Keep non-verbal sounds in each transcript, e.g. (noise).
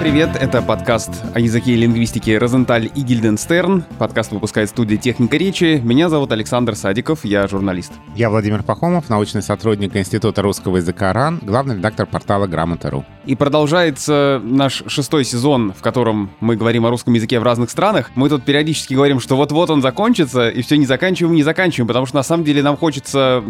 привет! Это подкаст о языке и лингвистике «Розенталь и Гильденстерн». Подкаст выпускает студия «Техника речи». Меня зовут Александр Садиков, я журналист. Я Владимир Пахомов, научный сотрудник Института русского языка РАН, главный редактор портала «Грамота.ру». И продолжается наш шестой сезон, в котором мы говорим о русском языке в разных странах. Мы тут периодически говорим, что вот-вот он закончится, и все не заканчиваем, не заканчиваем, потому что на самом деле нам хочется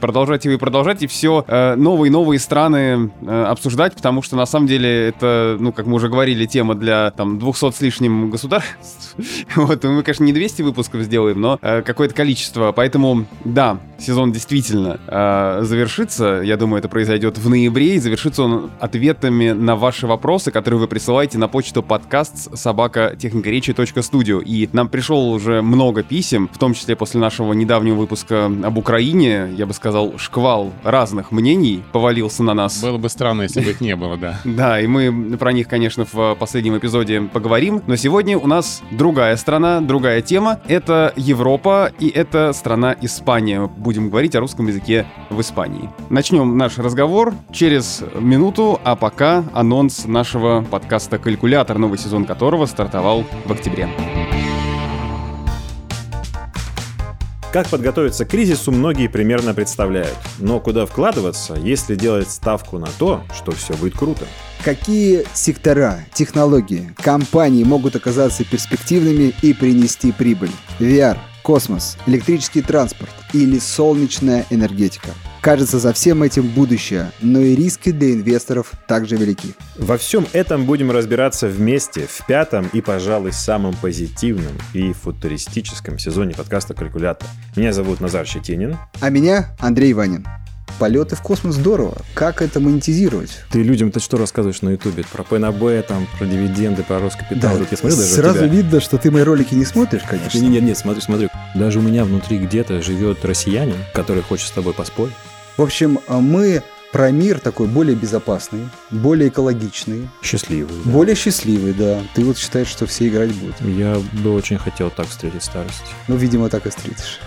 продолжать его и продолжать, и все э, новые и новые страны э, обсуждать, потому что на самом деле это, ну, как мы уже говорили, тема для там 200 с лишним государств. (laughs) вот, мы, конечно, не 200 выпусков сделаем, но э, какое-то количество. Поэтому, да, сезон действительно э, завершится. Я думаю, это произойдет в ноябре, и завершится он ответами на ваши вопросы, которые вы присылаете на почту подкаст собака техникаречи.студио. И нам пришло уже много писем, в том числе после нашего недавнего выпуска об Украине. Я бы сказал, шквал разных мнений повалился на нас. Было бы странно, если бы их не было, да. (laughs) Да, и мы про них, конечно, в последнем эпизоде поговорим. Но сегодня у нас другая страна, другая тема. Это Европа, и это страна Испания. Будем говорить о русском языке в Испании. Начнем наш разговор через минуту, а пока анонс нашего подкаста «Калькулятор», новый сезон которого стартовал в октябре. Как подготовиться к кризису, многие примерно представляют. Но куда вкладываться, если делать ставку на то, что все будет круто? Какие сектора, технологии, компании могут оказаться перспективными и принести прибыль? VR, космос, электрический транспорт или солнечная энергетика – Кажется, за всем этим будущее, но и риски для инвесторов также велики. Во всем этом будем разбираться вместе в пятом и, пожалуй, самом позитивном и футуристическом сезоне подкаста «Калькулятор». Меня зовут Назар Щетинин. А меня Андрей Ванин. Полеты в космос здорово. Как это монетизировать? Ты людям-то что рассказываешь на Ютубе? Про ПНБ, там, про дивиденды, про Роскапитал. Да, я смотрю даже сразу видно, что ты мои ролики не смотришь, конечно. Нет, нет, нет, смотрю, смотрю. Даже у меня внутри где-то живет россиянин, который хочет с тобой поспорить. В общем, а, мы про мир такой более безопасный, более экологичный. Счастливый. Да. Более счастливый, да. Ты вот считаешь, что все играть будут? Я бы очень хотел так встретить старость. Ну, видимо, так и встретишь.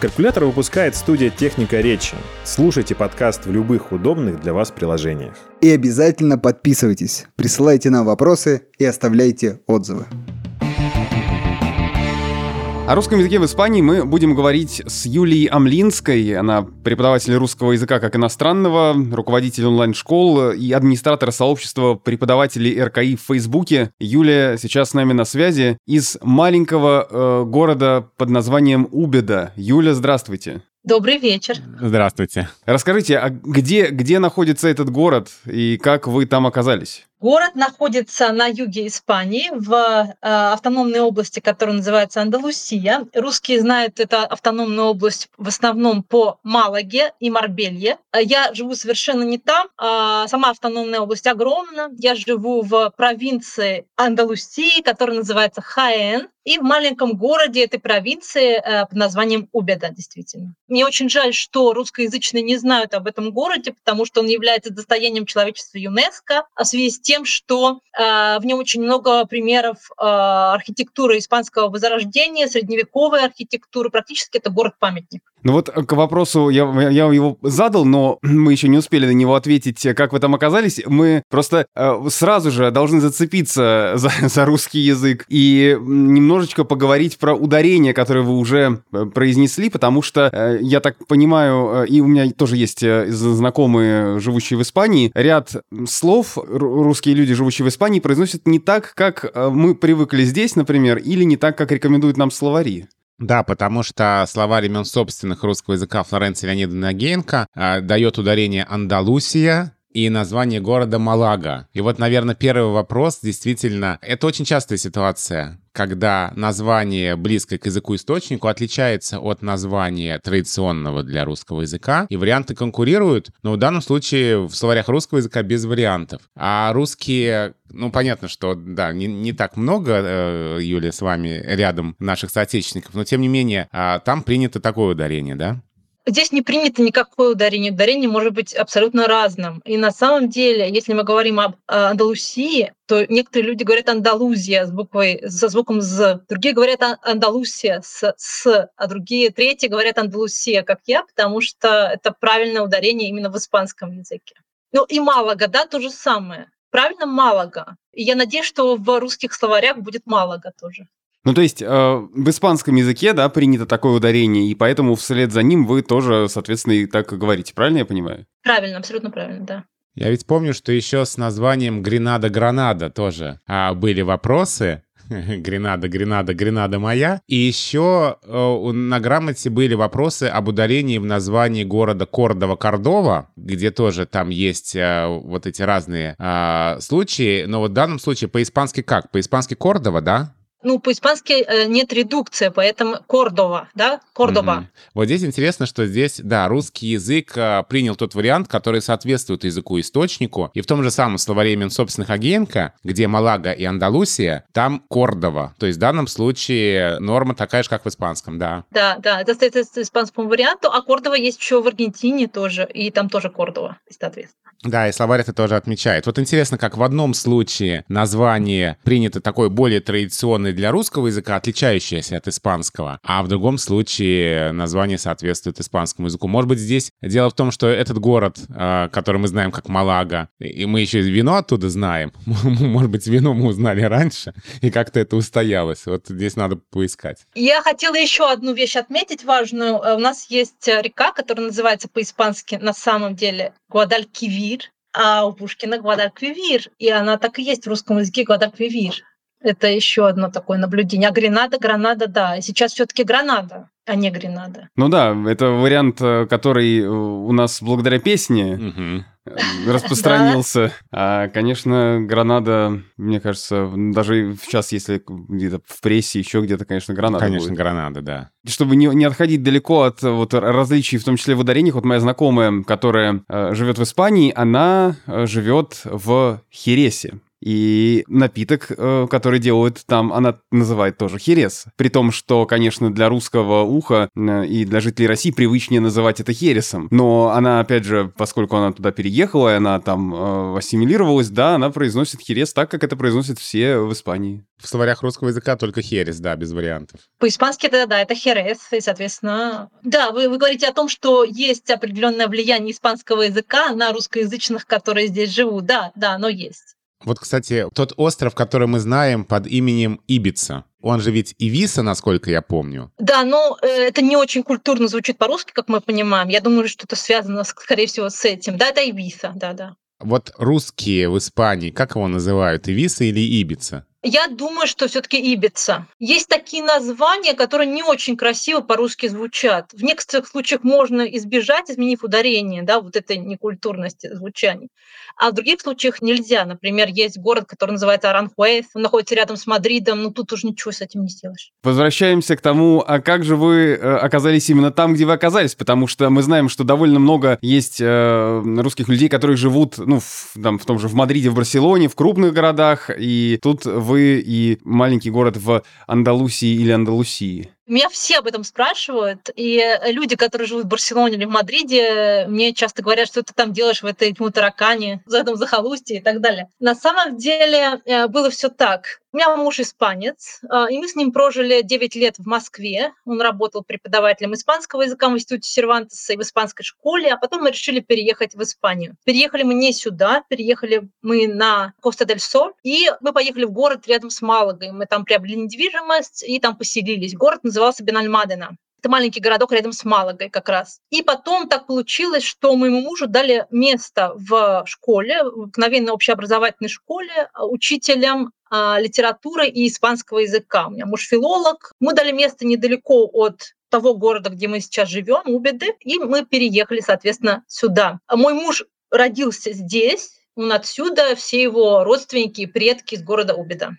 Калькулятор выпускает студия «Техника речи». Слушайте подкаст в любых удобных для вас приложениях. И обязательно подписывайтесь, присылайте нам вопросы и оставляйте отзывы. О русском языке в Испании мы будем говорить с Юлией Амлинской. Она преподаватель русского языка как иностранного, руководитель онлайн-школ и администратор сообщества преподавателей РКИ в Фейсбуке. Юлия сейчас с нами на связи из маленького э, города под названием Убеда. Юля, здравствуйте. Добрый вечер. Здравствуйте. Расскажите, а где, где находится этот город и как вы там оказались? Город находится на юге Испании, в э, автономной области, которая называется Андалусия. Русские знают эту автономную область в основном по Малаге и Марбелье. Я живу совершенно не там. А сама автономная область огромна. Я живу в провинции Андалусии, которая называется Хаэн и в маленьком городе этой провинции э, под названием Убеда, действительно. Мне очень жаль, что русскоязычные не знают об этом городе, потому что он является достоянием человечества ЮНЕСКО, а в связи с тем, что э, в нем очень много примеров э, архитектуры испанского возрождения, средневековой архитектуры, практически это город-памятник. Ну вот к вопросу, я, я его задал, но мы еще не успели на него ответить, как вы там оказались. Мы просто э, сразу же должны зацепиться (laughs) за, за русский язык и немножечко поговорить про ударение, которое вы уже э, произнесли, потому что, э, я так понимаю, э, и у меня тоже есть э, знакомые, живущие в Испании, ряд слов русские люди, живущие в Испании, произносят не так, как э, мы привыкли здесь, например, или не так, как рекомендуют нам словари. Да, потому что словарь имен собственных русского языка Флоренции Леонидовны Агеенко э, дает ударение «Андалусия», и название города Малага. И вот, наверное, первый вопрос действительно... Это очень частая ситуация, когда название, близкое к языку-источнику, отличается от названия традиционного для русского языка, и варианты конкурируют, но в данном случае в словарях русского языка без вариантов. А русские, ну, понятно, что, да, не, не так много, э, Юлия, с вами рядом наших соотечественников, но, тем не менее, э, там принято такое ударение, да? Здесь не принято никакое ударение. Ударение может быть абсолютно разным. И на самом деле, если мы говорим об Андалусии, то некоторые люди говорят Андалузия с буквой, со звуком «з», другие говорят Андалусия с «с», а другие, третьи говорят Андалусия, как я, потому что это правильное ударение именно в испанском языке. Ну и Малага, да, то же самое. правильно Малага. И я надеюсь, что в русских словарях будет Малага тоже. Ну, то есть э, в испанском языке, да, принято такое ударение, и поэтому вслед за ним вы тоже, соответственно, и так и говорите, правильно я понимаю? Правильно, абсолютно правильно, да. Я ведь помню, что еще с названием Гренада-Гранада тоже а, были вопросы. (laughs) Гренада, Гренада, Гренада моя. И еще э, на грамоте были вопросы об ударении в названии города Кордова-Кордова, где тоже там есть э, вот эти разные э, случаи. Но вот в данном случае по-испански как? По-испански Кордова, да? Ну, по-испански э, нет редукции, поэтому Кордова, да, Кордова. Мгм. Вот здесь интересно, что здесь, да, русский язык а, принял тот вариант, который соответствует языку-источнику, и в том же самом словаре имен собственных Агенко, где Малага и Андалусия, там Кордова. То есть в данном случае норма такая же, как в испанском, да. Да, да, это соответствует испанскому варианту, а Кордова есть еще в Аргентине тоже, и там тоже Кордова, соответственно. Да, и словарь это тоже отмечает. Вот интересно, как в одном случае название принято такое более традиционное для русского языка, отличающееся от испанского, а в другом случае название соответствует испанскому языку. Может быть, здесь дело в том, что этот город, а, который мы знаем как Малага, и мы еще вино оттуда знаем, (laughs) может быть, вино мы узнали раньше, и как-то это устоялось. Вот здесь надо поискать. Я хотела еще одну вещь отметить важную. Э, У нас есть э, река, которая называется по-испански на самом деле Гвадалькивир, а у Пушкина Гвадальквивир, и она так и есть в русском языке Гвадальквивир. Это еще одно такое наблюдение. А Гренада, Гранада, да. И сейчас все-таки Гранада, а не Гренада. Ну да, это вариант, э, который э, у нас благодаря песне э, (laughs) распространился. А, конечно, Гранада, мне кажется, даже сейчас, если где-то в прессе, еще где-то, конечно, Гранада Конечно, будет. Гранада, да. Чтобы не, не отходить далеко от вот различий, в том числе в ударениях, вот моя знакомая, которая э, живет в Испании, она э, живет в Хересе. И напиток, э, который делают там, она называет тоже херес. При том, что, конечно, для русского уха э, и для жителей России привычнее называть это хересом. Но она, опять же, поскольку она туда переехала, и она там э, ассимилировалась, да, она произносит херес так, как это произносят все в Испании. В словарях русского языка только херес, да, без вариантов. По-испански это, да, это херес, и, соответственно... Да, вы, вы говорите о том, что есть определенное влияние испанского языка на русскоязычных, которые здесь живут. Да, да, оно есть. Вот, кстати, тот остров, который мы знаем под именем Ибица, он же ведь Ивиса, насколько я помню. Да, но э, это не очень культурно звучит по-русски, как мы понимаем. Я думаю, что это связано, скорее всего, с этим. Да, это Ибиса, да, да. Вот русские в Испании, как его называют, Ивиса или Ибица? Я думаю, что все-таки Ибица. Есть такие названия, которые не очень красиво по-русски звучат. В некоторых случаях можно избежать, изменив ударение, да, вот этой некультурности звучания. А в других случаях нельзя. Например, есть город, который называется Аранхуэс, он находится рядом с Мадридом, но тут уже ничего с этим не сделаешь. Возвращаемся к тому, а как же вы э, оказались именно там, где вы оказались? Потому что мы знаем, что довольно много есть э, русских людей, которые живут, ну, в, там, в том же в Мадриде, в Барселоне, в крупных городах, и тут вы и маленький город в Андалусии или Андалусии. Меня все об этом спрашивают, и люди, которые живут в Барселоне или в Мадриде, мне часто говорят, что ты там делаешь в этой Мутаракане, в этом захолустье и так далее. На самом деле э, было все так. У меня муж испанец, э, и мы с ним прожили 9 лет в Москве. Он работал преподавателем испанского языка в институте Сервантеса и в испанской школе, а потом мы решили переехать в Испанию. Переехали мы не сюда, переехали мы на Коста-дель-Сол, и мы поехали в город рядом с Малагой. Мы там приобрели недвижимость и там поселились. Город назывался Бенальмадена. Это маленький городок рядом с Малагой как раз. И потом так получилось, что моему мужу дали место в школе, в обыкновенной общеобразовательной школе, а, учителем а, литературы и испанского языка. У меня муж филолог. Мы дали место недалеко от того города, где мы сейчас живем, Убеды, и мы переехали, соответственно, сюда. А мой муж родился здесь, он отсюда, все его родственники и предки из города Убеда.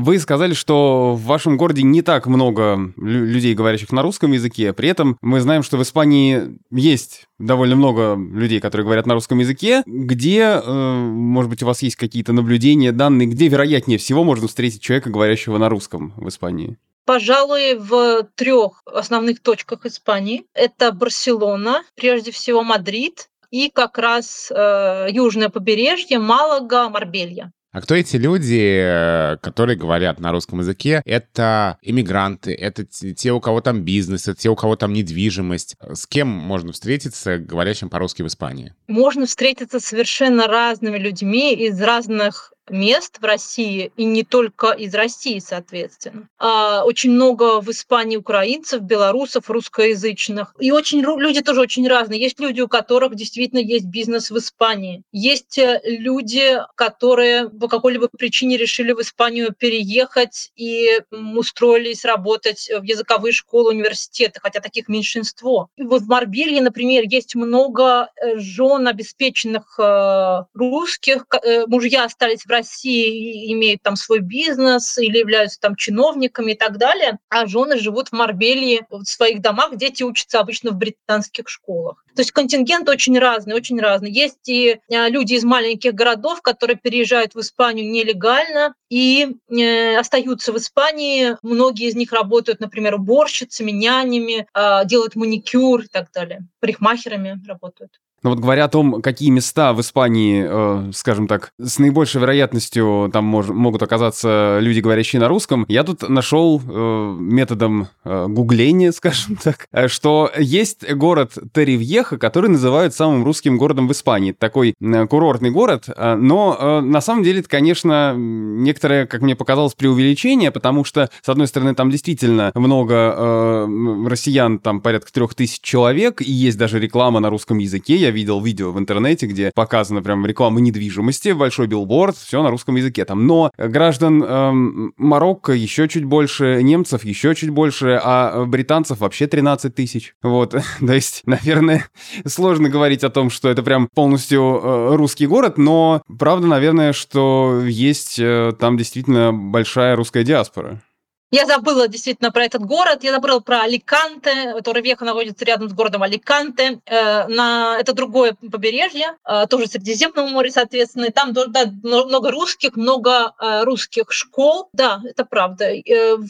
Вы сказали, что в вашем городе не так много лю- людей, говорящих на русском языке. При этом мы знаем, что в Испании есть довольно много людей, которые говорят на русском языке. Где, э, может быть, у вас есть какие-то наблюдения, данные, где вероятнее всего можно встретить человека, говорящего на русском в Испании? Пожалуй, в трех основных точках Испании. Это Барселона, прежде всего Мадрид и как раз э, южное побережье, Малага, Марбелья. А кто эти люди, э, которые говорят на русском языке? Это иммигранты, это те, у кого там бизнес, это те, у кого там недвижимость. С кем можно встретиться, говорящим по-русски в Испании? Можно встретиться совершенно разными людьми из разных мест в России, и не только из России, соответственно. А очень много в Испании украинцев, белорусов, русскоязычных. И очень люди тоже очень разные. Есть люди, у которых действительно есть бизнес в Испании. Есть э, люди, которые по какой-либо причине решили в Испанию переехать и устроились работать в языковые школы, университеты, хотя таких меньшинство. И вот в Марбелье, например, есть много э, жен обеспеченных э, русских, мужья остались в России имеют там свой бизнес или являются там чиновниками и так далее, а жены живут в Марбелии в своих домах, дети учатся обычно в британских школах. То есть контингент очень разный, очень разный. Есть и э, люди из маленьких городов, которые переезжают в Испанию нелегально и э, остаются в Испании. Многие из них работают, например, уборщицами, нянями, э, делают маникюр и так далее. Парикмахерами работают. Ну вот говоря о том, какие места в Испании, э, скажем так, с наибольшей вероятностью там мож, могут оказаться люди, говорящие на русском, я тут нашел э, методом э, гугления, (laughs) скажем так, э, что есть город Терривьеха, который называют самым русским городом в Испании. Такой э, курортный город, э, но э, на самом деле это, конечно, некоторое, как мне показалось, преувеличение, потому что, с одной стороны, там действительно много э, россиян, там порядка трех тысяч человек, и есть даже реклама на русском языке, я видел видео в интернете, где показана прям реклама недвижимости, большой билборд, все на русском языке там. Но граждан эм, Марокко еще чуть больше, немцев еще чуть больше, а британцев вообще 13 тысяч. Вот, (laughs) то есть, наверное, (laughs) сложно говорить о том, что это прям полностью э, русский город, но правда, наверное, что есть э, там действительно большая русская диаспора. Я забыла действительно про этот город, я забыла про Аликанте, Торревьеха находится рядом с городом Аликанте, э, на, это другое побережье, э, тоже Средиземного моря, соответственно, и там да, много русских, много э, русских школ, да, это правда.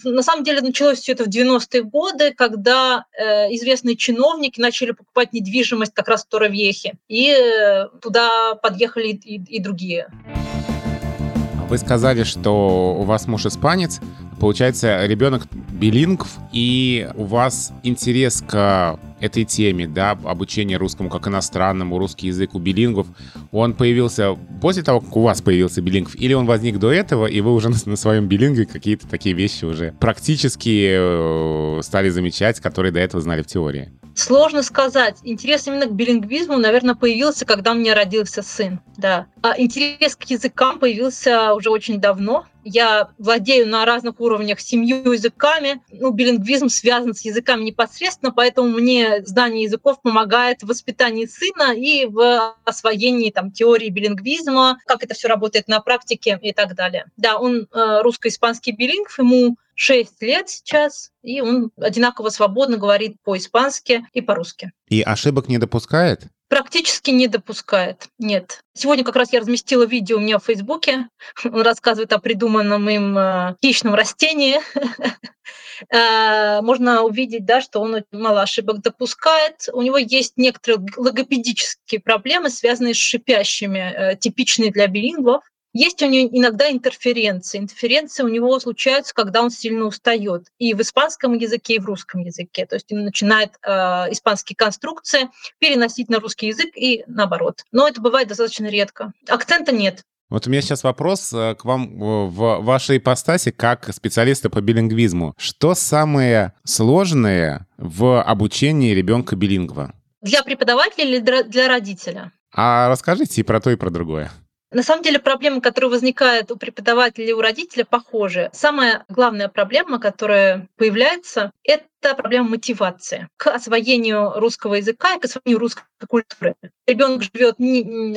На самом деле началось все это в 90-е годы, когда известные чиновники начали покупать недвижимость как раз в Торревьехе, и туда подъехали и, и другие. Вы сказали, что у вас муж испанец. Получается, ребенок билингв, и у вас интерес к этой теме, да, обучение русскому как иностранному, русский язык у билингвов, он появился после того, как у вас появился билингв, или он возник до этого, и вы уже на, своем билингве какие-то такие вещи уже практически э, стали замечать, которые до этого знали в теории? Сложно сказать. Интерес именно к билингвизму, наверное, появился, когда у меня родился сын. Да. А интерес к языкам появился уже очень давно. Я владею на разных уровнях семью языками. Ну, билингвизм связан с языками непосредственно, поэтому мне знание языков помогает в воспитании сына и в освоении там, теории билингвизма, как это все работает на практике и так далее. Да, он э, русско-испанский билингв, ему 6 лет сейчас, и он одинаково свободно говорит по-испански и по-русски. И ошибок не допускает? Практически не допускает, нет. Сегодня как раз я разместила видео у меня в Фейсбуке. (laughs) Он рассказывает о придуманном им э, хищном растении. (laughs) Э, можно увидеть, да, что он мало ошибок допускает. У него есть некоторые логопедические проблемы, связанные с шипящими, э, типичные для билингвов. Есть у него иногда интерференции. Интерференции у него случаются, когда он сильно устает. И в испанском языке, и в русском языке. То есть он начинает э, испанские конструкции переносить на русский язык и наоборот. Но это бывает достаточно редко. Акцента нет. Вот у меня сейчас вопрос э, к вам в вашей ипостаси как специалиста по билингвизму. Что самое сложное в обучении ребенка билингва? Для преподавателя или для родителя? А расскажите и про то, и про другое. На самом деле проблемы, которые возникают у преподавателя и у родителя, похожи. Самая главная проблема, которая появляется, это проблема мотивации к освоению русского языка и к освоению русской культуры. Ребенок живет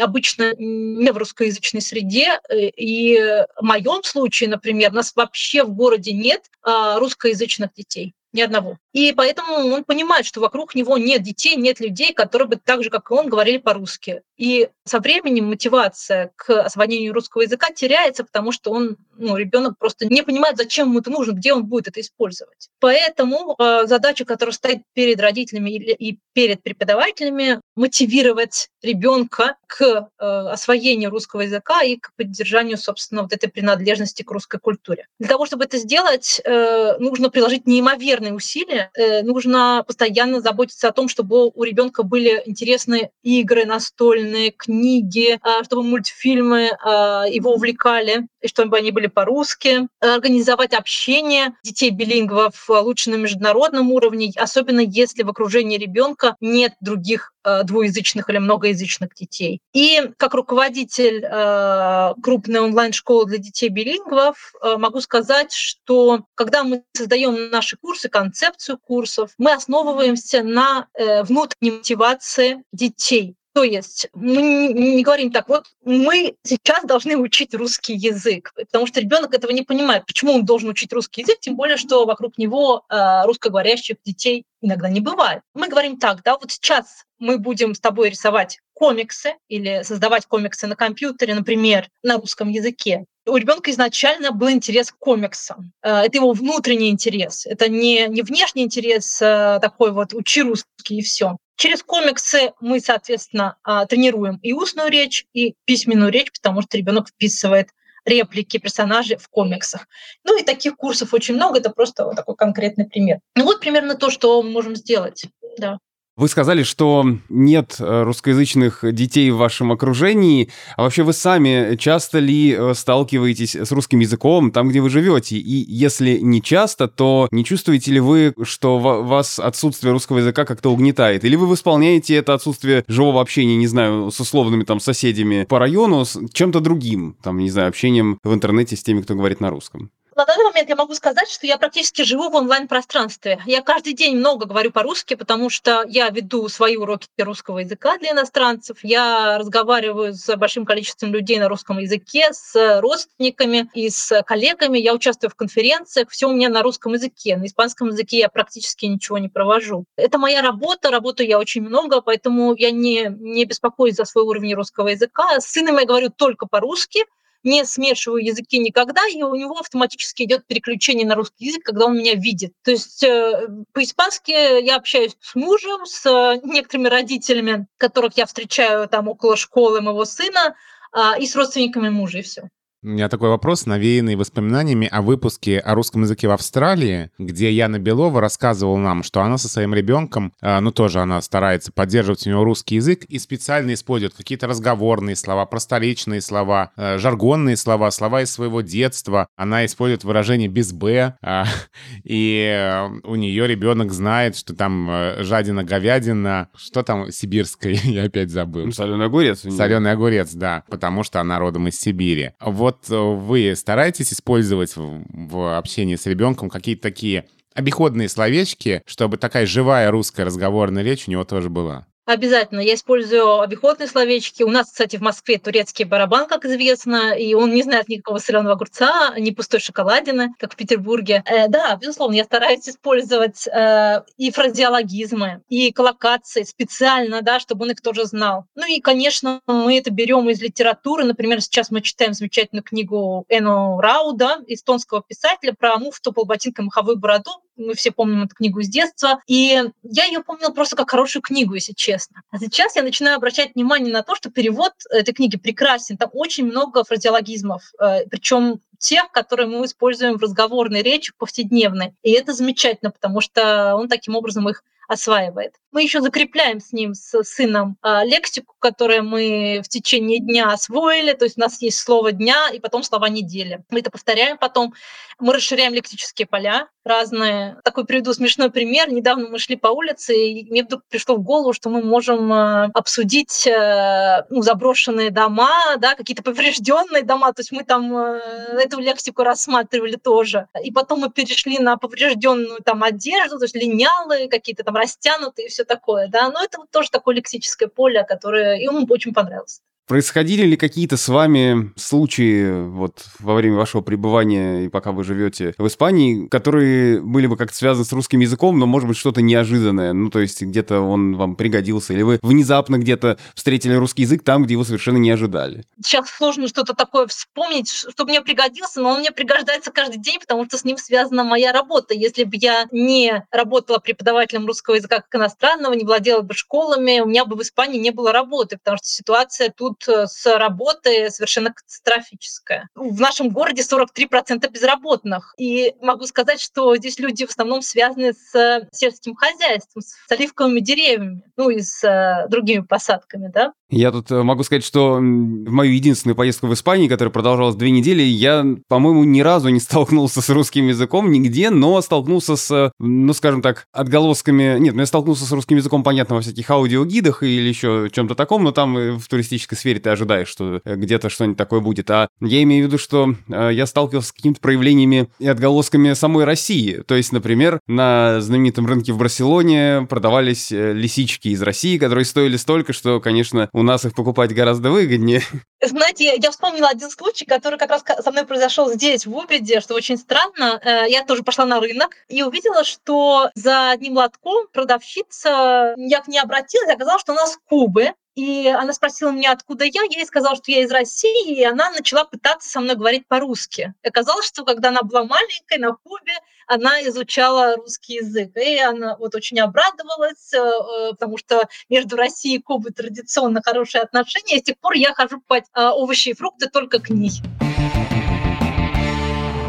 обычно не в русскоязычной среде, э, и в моем случае, например, у нас вообще в городе нет а, русскоязычных детей ни одного. И поэтому он понимает, что вокруг него нет детей, нет людей, которые бы так же, как и он, говорили по-русски. И со временем мотивация к освоению русского языка теряется, потому что он, ну, ребенок просто не понимает, зачем ему это нужно, где он будет это использовать. Поэтому э, задача, которая стоит перед родителями и перед преподавателями, мотивировать ребенка к э, освоению русского языка и к поддержанию, собственно, вот этой принадлежности к русской культуре. Для того, чтобы это сделать, э, нужно приложить неимоверные усилия, э, нужно постоянно заботиться о том, чтобы у ребенка были интересные игры настольные, книги, чтобы мультфильмы его увлекали, и чтобы они были по-русски, организовать общение детей билингвов лучше на международном уровне, особенно если в окружении ребенка нет других э, двуязычных или многоязычных детей. И как руководитель э, крупной онлайн-школы для детей билингвов э, могу сказать, что когда мы создаем наши курсы, концепцию курсов, мы основываемся на внутренней мотивации детей. То есть мы не говорим так, вот мы сейчас должны учить русский язык, потому что ребенок этого не понимает, почему он должен учить русский язык, тем более, что вокруг него э, русскоговорящих детей иногда не бывает. Мы говорим так, да, вот сейчас мы будем с тобой рисовать комиксы или создавать комиксы на компьютере, например, на русском языке. У ребенка изначально был интерес к комиксам. Э, это его внутренний интерес. Это не, не внешний интерес э, такой вот «учи русский» и все. Через комиксы мы, соответственно, а, тренируем и устную речь, и письменную речь, потому что ребенок вписывает реплики персонажей в комиксах. Ну и таких курсов очень много, это просто такой конкретный пример. Ну вот примерно то, что мы можем сделать. Да. Вы сказали, что нет э, русскоязычных детей в вашем окружении. А вообще вы сами часто ли э, сталкиваетесь с русским языком там, где вы живете? И если не часто, то не чувствуете ли вы, что вас отсутствие русского языка как-то угнетает? Или вы восполняете это отсутствие живого общения, не знаю, с условными там соседями по району, с чем-то другим, там, не знаю, общением в интернете с теми, кто говорит на русском? На данный момент я могу сказать, что я практически живу в онлайн-пространстве. Я каждый день много говорю по-русски, потому что я веду свои уроки русского языка для иностранцев. Я разговариваю с большим количеством людей на русском языке, с родственниками и с коллегами. Я участвую в конференциях. Все у меня на русском языке. На испанском языке я практически ничего не провожу. Это моя работа. Работаю я очень много, поэтому я не, не беспокоюсь за свой уровень русского языка. С сыном я говорю только по-русски не смешиваю языки никогда, и у него автоматически идет переключение на русский язык, когда он меня видит. То есть э, по-испански я общаюсь с мужем, с э, некоторыми родителями, которых я встречаю там около школы моего сына, а, и с родственниками мужа, и все. У меня такой вопрос, навеянный воспоминаниями о выпуске о русском языке в Австралии, где Яна Белова рассказывала нам, что она со своим ребенком, э, ну тоже она старается поддерживать у него русский язык и специально использует какие-то разговорные слова, просторечные слова, э, жаргонные слова, слова из своего детства. Она использует выражение без «б», э, и у нее ребенок знает, что там жадина, говядина, что там сибирское, (laughs) я опять забыл. Ну, соленый огурец. Соленый огурец, да, потому что она родом из Сибири. Вот вот э, вы стараетесь использовать в, в общении с ребенком какие-то такие обиходные словечки, чтобы такая живая русская разговорная речь у него тоже была? Обязательно. Я использую обиходные словечки. У нас, кстати, в Москве турецкий барабан, как известно, и он не знает никакого соленого огурца, ни пустой шоколадины, как в Петербурге. Э, да, безусловно, я стараюсь использовать э, и фразеологизмы, и коллокации специально, да, чтобы он их тоже знал. Ну и, конечно, мы это берем из литературы. Например, сейчас мы читаем замечательную книгу Эно Рауда, эстонского писателя, про муфту, полботинка, маховую бороду мы все помним эту книгу с детства. И я ее помнила просто как хорошую книгу, если честно. А сейчас я начинаю обращать внимание на то, что перевод этой книги прекрасен. Там очень много фразеологизмов, э, причем тех, которые мы используем в разговорной речи повседневной. И это замечательно, потому что он таким образом их осваивает. Мы еще закрепляем с ним, с сыном, а, лексику, которую мы в течение дня освоили. То есть у нас есть слово дня и потом слова недели. Мы это повторяем потом. Мы расширяем лексические поля разные. Такой приведу смешной пример. Недавно мы шли по улице, и мне вдруг пришло в голову, что мы можем а, обсудить э, ну, заброшенные дома, да, какие-то поврежденные дома. То есть мы там э, эту лексику рассматривали тоже. И потом мы перешли на поврежденную там одежду, то есть линялые, какие-то там растянутые и все такое, да, но это вот тоже такое лексическое поле, которое ему очень понравилось. Происходили ли какие-то с вами случаи вот во время вашего пребывания и пока вы живете в Испании, которые были бы как-то связаны с русским языком, но, может быть, что-то неожиданное? Ну, то есть где-то он вам пригодился, или вы внезапно где-то встретили русский язык там, где его совершенно не ожидали? Сейчас сложно что-то такое вспомнить, что мне пригодился, но он мне пригождается каждый день, потому что с ним связана моя работа. Если бы я не работала преподавателем русского языка как иностранного, не владела бы школами, у меня бы в Испании не было работы, потому что ситуация тут Э, с работы совершенно катастрофическая. В нашем городе 43% безработных. И могу сказать, что здесь люди в основном связаны с сельским хозяйством, с оливковыми деревьями, ну и с э, другими посадками, да. Я тут э, могу сказать, что в мою единственную поездку в Испании, которая продолжалась две недели, я, по-моему, ни разу не (laughs) столкнулся с русским языком нигде, но столкнулся с, ну, скажем так, отголосками... Нет, ну, я столкнулся с русским языком, понятно, во всяких аудиогидах или еще чем-то таком, но там в туристической сфере ты ожидаешь, что э, где-то что-нибудь такое будет. А я имею в виду, что э, я сталкивался с какими-то проявлениями и отголосками самой России. То есть, например, на знаменитом рынке в Барселоне продавались лисички из России, которые стоили столько, что, конечно, у нас их покупать гораздо выгоднее. (laughs) Знаете, я, я вспомнила один случай, который как раз со мной произошел здесь, в Убеде, что очень странно. Э, я тоже пошла на рынок и увидела, что за одним лотком продавщица, я к ней обратилась, оказалось, что у нас кубы, и она спросила меня, откуда я. Я ей сказала, что я из России, и она начала пытаться со мной говорить по-русски. Оказалось, что когда она была маленькой на Кубе, она изучала русский язык. И она вот очень обрадовалась, э, э, потому что между Россией и Кубой традиционно хорошие отношения. И с тех пор я хожу покупать э, овощи и фрукты только к ней.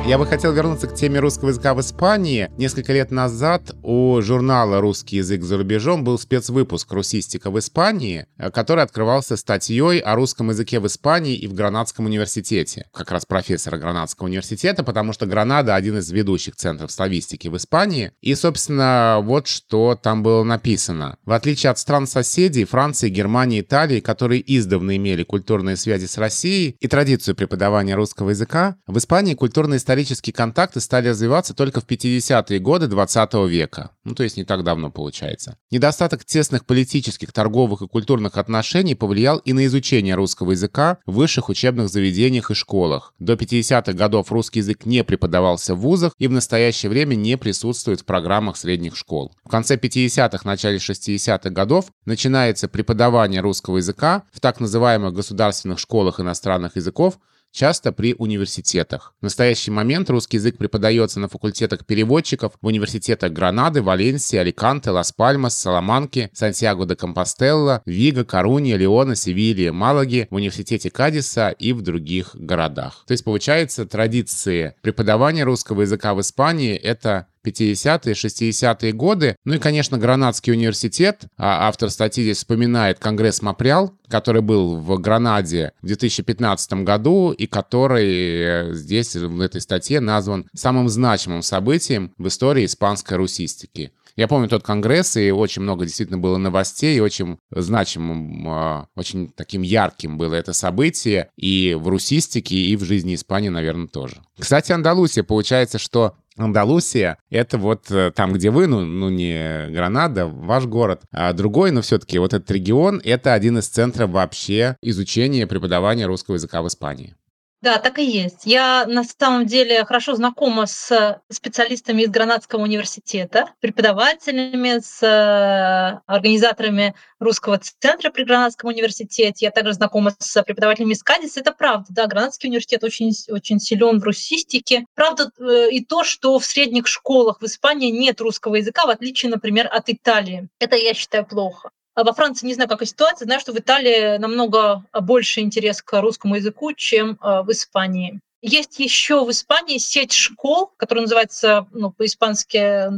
Я бы хотел вернуться к теме русского языка в Испании. Несколько лет назад у журнала «Русский язык за рубежом» был спецвыпуск «Русистика в Испании», который открывался статьей о русском языке в Испании и в Гранадском университете. Как раз профессора Гранадского университета, потому что Гранада — один из ведущих центров славистики в Испании. И, собственно, вот что там было написано. В отличие от стран-соседей, Франции, Германии, Италии, которые издавна имели культурные связи с Россией и традицию преподавания русского языка, в Испании культурные исторические контакты стали развиваться только в 50-е годы 20 века. Ну, то есть не так давно получается. Недостаток тесных политических, торговых и культурных отношений повлиял и на изучение русского языка в высших учебных заведениях и школах. До 50-х годов русский язык не преподавался в вузах и в настоящее время не присутствует в программах средних школ. В конце 50-х, начале 60-х годов начинается преподавание русского языка в так называемых государственных школах иностранных языков часто при университетах. В настоящий момент русский язык преподается на факультетах переводчиков в университетах Гранады, Валенсии, Аликанте, Лас-Пальмас, Саламанки, Сантьяго де Компостелло, Вига, Коруния, Леона, Севилья, Малаги, в университете Кадиса и в других городах. То есть, получается, традиции преподавания русского языка в Испании — это 50-е, 60-е годы. Ну и, конечно, Гранадский университет. А автор статьи здесь вспоминает Конгресс Мапрял, который был в Гранаде в 2015 году и который э, здесь в этой статье назван самым значимым событием в истории испанской русистики. Я помню тот конгресс, и очень много действительно было новостей, и очень значимым, а, очень таким ярким было это событие и в русистике, и в жизни Испании, наверное, тоже. Кстати, Андалусия, получается, что Андалусия — это вот э, там, где вы, ну, ну не Гранада, ваш город, а другой, но все-таки вот этот регион — это один из центров вообще изучения преподавания русского языка в Испании. Да, так и есть. Я на самом деле хорошо знакома с специалистами из Гранадского университета, преподавателями, с э, организаторами русского центра при Гранадском университете. Я также знакома с преподавателями из Кадиса. Это правда, да, Гранадский университет очень, очень силен в русистике. Правда э, и то, что в средних школах в Испании нет русского языка, в отличие, например, от Италии. Это, я считаю, плохо. А во Франции не знаю, какая ситуация. Знаю, что в Италии намного больше интерес к русскому языку, чем а, в Испании. Есть еще в Испании сеть школ, которая называется ну, по-испански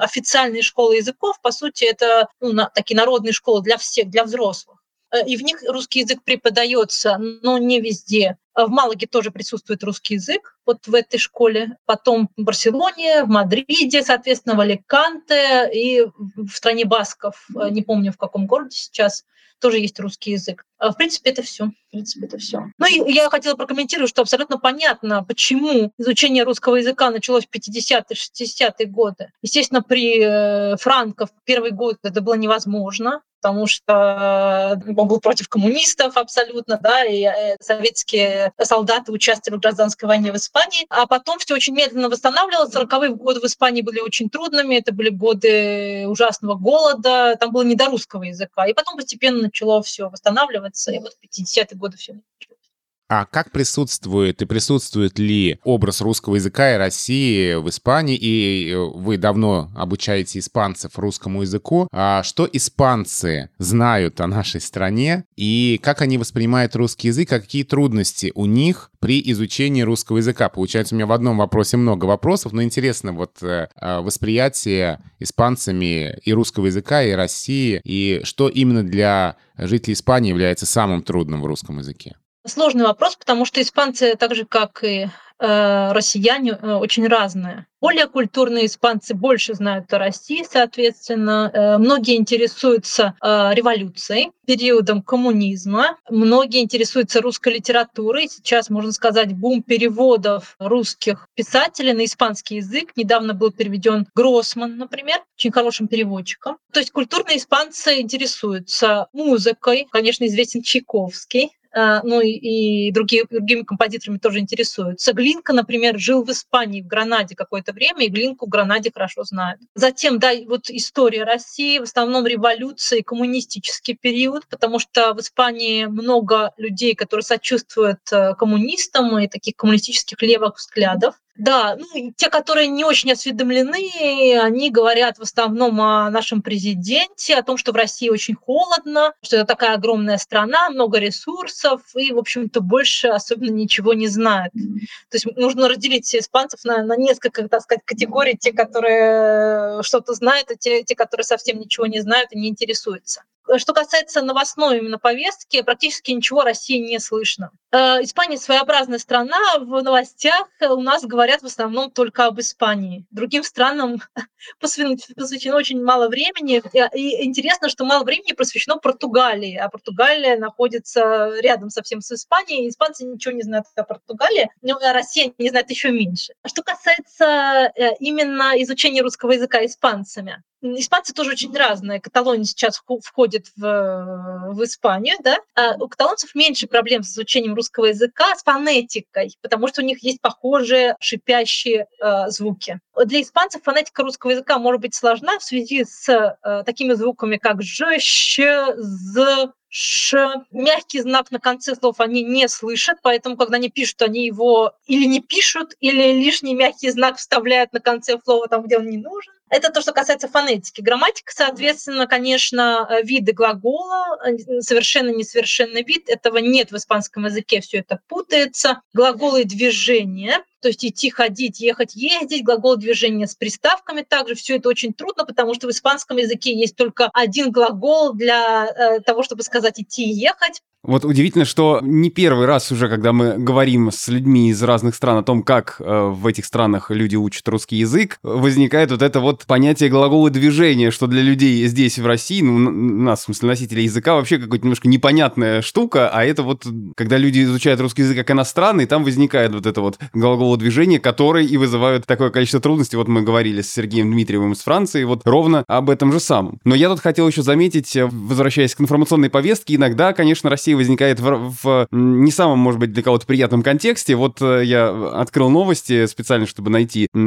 официальные школы языков. По сути, это ну, на, такие народные школы для всех, для взрослых. Э, и в них русский язык преподается, но не везде. В Малаге тоже присутствует русский язык, вот в этой школе. Потом в Барселоне, в Мадриде, соответственно, в Аликанте и в стране Басков, не помню в каком городе сейчас, тоже есть русский язык. А, в принципе, это все. В принципе, это все. Ну и я хотела прокомментировать, что абсолютно понятно, почему изучение русского языка началось в 50-е, 60-е годы. Естественно, при э, Франко в первый год это было невозможно потому что э, он был против коммунистов абсолютно, да, и э, солдаты участвовали в гражданской войне в Испании. А потом все очень медленно восстанавливалось. 40-е годы в Испании были очень трудными, это были годы ужасного голода, там было не до русского языка. И потом постепенно начало все восстанавливаться, и вот в 50-е годы все началось. А как присутствует и присутствует ли образ русского языка и России в Испании? И э, вы давно обучаете испанцев русскому языку. А что испанцы знают о нашей стране? И как они воспринимают русский язык? А какие трудности у них при изучении русского языка? Получается, у меня в одном вопросе много вопросов, но интересно вот э, а, восприятие испанцами и русского языка, и России, и что именно для жителей Испании является самым трудным в русском языке? Сложный вопрос, потому что испанцы, так же как и э, россияне, э, очень разные. Более культурные испанцы больше знают о России, соответственно. Э, многие интересуются э, революцией, периодом коммунизма. Многие интересуются русской литературой. Сейчас, можно сказать, бум переводов русских писателей на испанский язык. Недавно был переведен Гроссман, например, очень хорошим переводчиком. То есть культурные испанцы интересуются музыкой. Конечно, известен Чайковский, ну и, другие, другими композиторами тоже интересуются. Глинка, например, жил в Испании, в Гранаде какое-то время, и Глинку в Гранаде хорошо знают. Затем, да, вот история России, в основном революция и коммунистический период, потому что в Испании много людей, которые сочувствуют э, коммунистам и таких коммунистических левых взглядов. Да, ну, те, которые не очень осведомлены, они говорят в основном о нашем президенте, о том, что в России очень холодно, что это такая огромная страна, много ресурсов, и, в общем-то, больше особенно ничего не знают. То есть нужно разделить испанцев на, на несколько, так сказать, категорий, те, которые что-то знают, и те, те, которые совсем ничего не знают и не интересуются. Что касается новостной именно повестки, практически ничего России не слышно. Э, Испания своеобразная страна, в новостях у нас говорят в основном только об Испании. Другим странам (laughs) посвящено очень мало времени. И интересно, что мало времени посвящено Португалии, а Португалия находится рядом совсем с Испанией. Испанцы ничего не знают о Португалии, но Россия не знает еще меньше. Что касается э, именно изучения русского языка испанцами, Испанцы тоже очень разные. Каталония сейчас входит в, в Испанию, да. А у каталонцев меньше проблем с изучением русского языка, с фонетикой, потому что у них есть похожие шипящие э, звуки. Для испанцев фонетика русского языка может быть сложна в связи с э, такими звуками, как ж, щ, з, ш. Мягкий знак на конце слов они не слышат, поэтому, когда они пишут, они его или не пишут, или лишний мягкий знак вставляют на конце слова там, где он не нужен. Это то, что касается фонетики. Грамматика, соответственно, конечно, э, виды глагола, э, совершенно несовершенный вид, этого нет в испанском языке, все это путается. Глаголы движения, то есть идти, ходить, ехать, ездить, глагол движения с приставками также. Все это очень трудно, потому что в испанском языке есть только один глагол для э, того, чтобы сказать идти и ехать. Вот удивительно, что не первый раз уже, когда мы говорим с людьми из разных стран о том, как э, в этих странах люди учат русский язык, возникает вот это вот понятие глагола движения, что для людей здесь, в России, ну, нас, в смысле, носителей языка, вообще какая-то немножко непонятная штука, а это вот, когда люди изучают русский язык как иностранный, там возникает вот это вот глагол движения, который и вызывает такое количество трудностей. Вот мы говорили с Сергеем Дмитриевым из Франции, вот ровно об этом же самом. Но я тут хотел еще заметить, э, возвращаясь к информационной повестке, иногда, конечно, Россия возникает в, в не самом, может быть, для кого-то приятном контексте. Вот э, я открыл новости специально, чтобы найти э,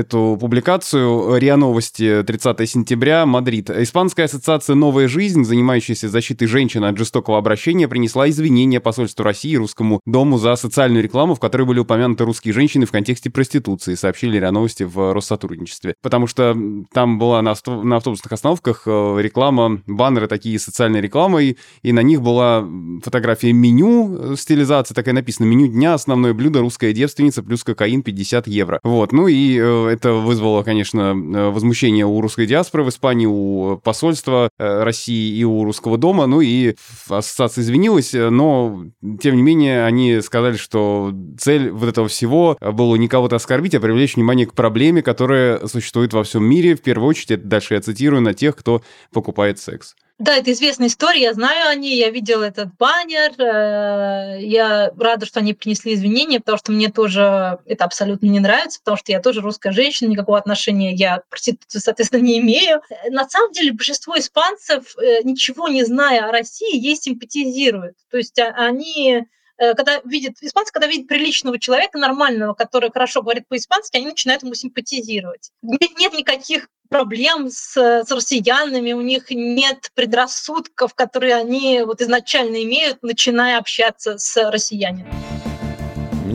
эту публикацию. РИА Новости, 30 сентября, Мадрид. Испанская ассоциация «Новая жизнь», занимающаяся защитой женщин от жестокого обращения, принесла извинения посольству России и Русскому дому за социальную рекламу, в которой были упомянуты русские женщины в контексте проституции, сообщили РИА Новости в Россотрудничестве. Потому что там была на, на автобусных остановках э, реклама, баннеры такие социальной рекламой, и на них была фотография меню, э, стилизация такая написана, меню дня, основное блюдо, русская девственница, плюс кокаин 50 евро. Вот, ну и э, это вызвало, конечно, э, возмущение у русской диаспоры в Испании, у посольства России и у русского дома, ну и ассоциация извинилась, но, тем не менее, они сказали, что цель вот этого всего было не кого-то оскорбить, а привлечь внимание к проблеме, которая существует во всем мире. В первую очередь, дальше я цитирую, на тех, кто покупает секс. Да, это известная история, я знаю о ней, я видела этот баннер, э, я рада, что они принесли извинения, потому что мне тоже это абсолютно не нравится, потому что я тоже русская женщина, никакого отношения я к проституции, соответственно, не имею. На самом деле большинство испанцев, э, ничего не зная о России, ей симпатизируют. То есть а, они когда видят испанцы, когда видят приличного человека, нормального, который хорошо говорит по-испански, они начинают ему симпатизировать. Нет, нет никаких проблем с, с россиянами, у них нет предрассудков, которые они вот изначально имеют, начиная общаться с россиянином.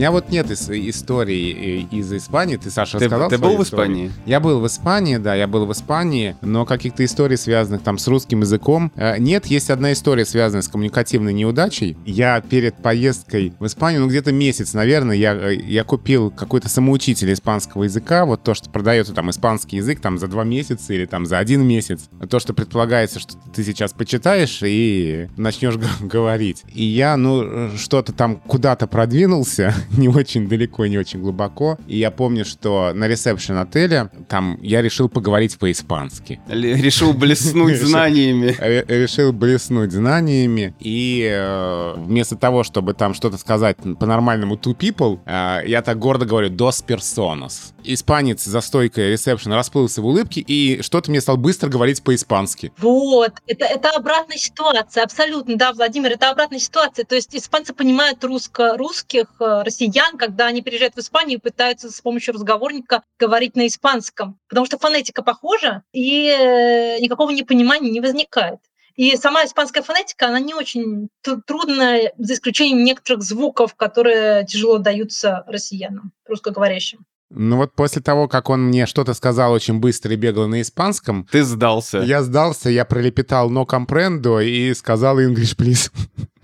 У меня вот нет истории э, из Испании. Ты, Саша, ты, сказал Ты был в Испании? Я был в Испании, да, я был в Испании, но каких-то историй, связанных там с русским языком, э, нет. Есть одна история, связанная с коммуникативной неудачей. Я перед поездкой в Испанию, ну где-то месяц, наверное, я, э, я купил какой-то самоучитель испанского языка, вот то, что продается там испанский язык там за два месяца или там за один месяц. То, что предполагается, что ты сейчас почитаешь и начнешь (laughs) говорить. И я, ну, что-то там куда-то продвинулся, (laughs) не очень далеко, не очень глубоко. И я помню, что на ресепшн отеля там я решил поговорить по-испански. Решил блеснуть (laughs) знаниями. Решил блеснуть знаниями. И э, вместо того, чтобы там что-то сказать по-нормальному to people, э, я так гордо говорю dos personas. Испанец за стойкой ресепшн расплылся в улыбке и что-то мне стал быстро говорить по-испански. Вот, это, это обратная ситуация, абсолютно, да, Владимир, это обратная ситуация. То есть испанцы понимают русско русских, э, россиян, когда они приезжают в Испанию и пытаются с помощью разговорника говорить на испанском, потому что фонетика похожа, и э, никакого непонимания не возникает. И сама испанская фонетика, она не очень трудная, за исключением некоторых звуков, которые тяжело даются россиянам, русскоговорящим. Ну вот после того, как он мне что-то сказал очень быстро и бегло на испанском... Ты сдался. Я сдался, я пролепетал «но компрендо» и сказал «English, please». (laughs)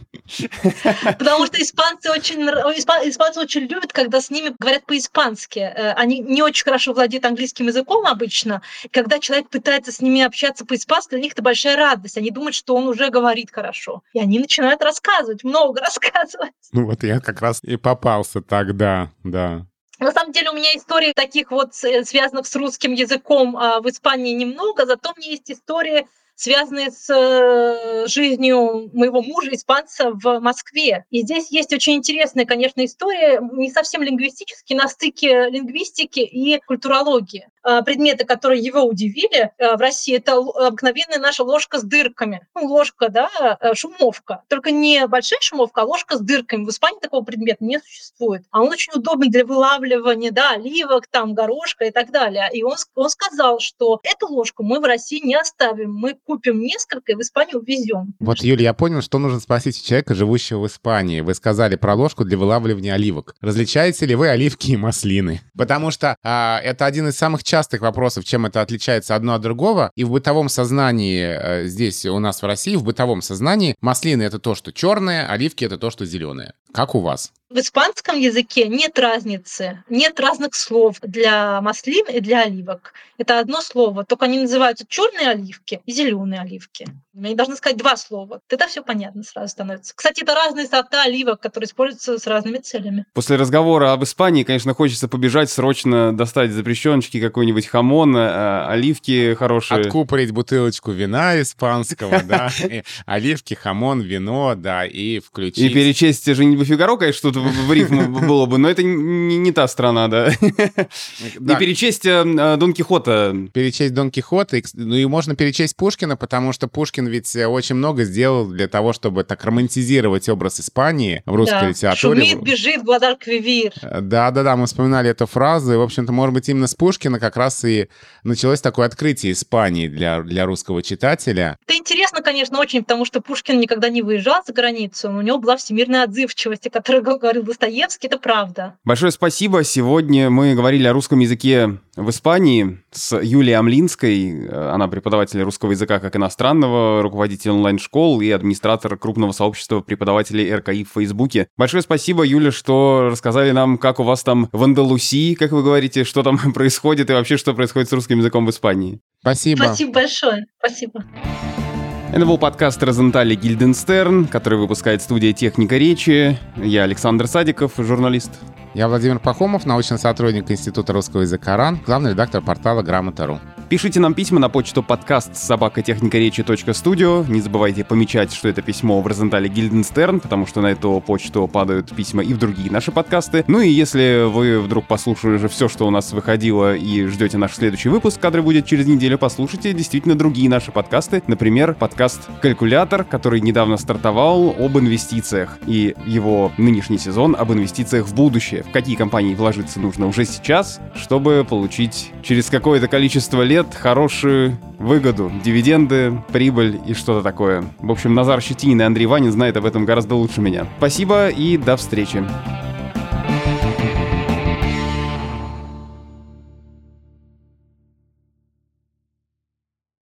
Потому что испанцы очень, испанцы очень любят, когда с ними говорят по-испански. Э, они не очень хорошо владеют английским языком обычно. Когда человек пытается с ними общаться по-испански, для них это большая радость. Они думают, что он уже говорит хорошо. И они начинают рассказывать, много (laughs) рассказывать. Ну вот я как раз и попался тогда, да. На самом деле у меня историй таких вот связанных с русским языком а, в Испании немного, зато у меня есть истории связанные с э, жизнью моего мужа, испанца, в Москве. И здесь есть очень интересная, конечно, история, не совсем лингвистически, на стыке лингвистики и культурологии. А, предметы, которые его удивили э, в России, это обыкновенная наша ложка с дырками. Ну, ложка, да, э, шумовка. Только не большая шумовка, а ложка с дырками. В Испании такого предмета не существует. А он очень удобный для вылавливания, да, оливок, там, горошка и так далее. И он, он сказал, что эту ложку мы в России не оставим. Мы купим несколько и в Испанию увезем. Вот, Юля, я понял, что нужно спросить у человека, живущего в Испании. Вы сказали про ложку для вылавливания оливок. Различаете ли вы оливки и маслины? Потому что а, это один из самых частых вопросов, чем это отличается одно от другого. И в бытовом сознании а, здесь у нас в России, в бытовом сознании маслины — это то, что черное, оливки — это то, что зеленое. Как у вас? В испанском языке нет разницы, нет разных слов для маслин и для оливок. Это одно слово, только они называются черные оливки и зеленые оливки. Они должны сказать два слова. Тогда все понятно сразу становится. Кстати, это разные сорта оливок, которые используются с разными целями. После разговора об Испании, конечно, хочется побежать срочно достать запрещеночки, какой-нибудь хамон, э, оливки хорошие. Откупорить бутылочку вина испанского, (laughs) да, оливки, хамон, вино, да, и включить... И перечесть «Женитьбу Фигаро», конечно, тут в рифму было бы, но это не, не та страна, да. да. И перечесть э, Дон Кихота. Перечесть Дон Кихота, ну и можно перечесть Пушкина, потому что Пушкин ведь очень много сделал для того, чтобы так романтизировать образ Испании в русской да. литературе. Шумит, бежит, Гладар Квивир. Да-да-да, мы вспоминали эту фразу, и, в общем-то, может быть, именно с Пушкина как раз и началось такое открытие Испании для, для русского читателя. Это интересно, конечно, очень, потому что Пушкин никогда не выезжал за границу, у него была всемирная отзывчивость, о которой говорил Достоевский, это правда. Большое спасибо. Сегодня мы говорили о русском языке в Испании с Юлией Амлинской. Она преподаватель русского языка как иностранного, руководитель онлайн-школ и администратор крупного сообщества преподавателей РКИ в Фейсбуке. Большое спасибо, Юля, что рассказали нам, как у вас там в Андалусии, как вы говорите, что там (laughs) происходит и вообще, что происходит с русским языком в Испании. Спасибо. Спасибо большое. Спасибо. Это был подкаст Розентали Гильденстерн, который выпускает студия «Техника речи». Я Александр Садиков, журналист. Я Владимир Пахомов, научный сотрудник Института русского языка РАН, главный редактор портала «Грамота.ру». Пишите нам письма на почту подкаст собакотехникаречи.студио. Не забывайте помечать, что это письмо в Розентале Гильденстерн, потому что на эту почту падают письма и в другие наши подкасты. Ну и если вы вдруг послушали уже все, что у нас выходило, и ждете наш следующий выпуск, который будет через неделю, послушайте действительно другие наши подкасты. Например, подкаст «Калькулятор», который недавно стартовал об инвестициях, и его нынешний сезон об инвестициях в будущее. В какие компании вложиться нужно уже сейчас, чтобы получить через какое-то количество лет лет хорошую выгоду, дивиденды, прибыль и что-то такое. В общем, Назар Щетинин и Андрей Ванин знают об этом гораздо лучше меня. Спасибо и до встречи.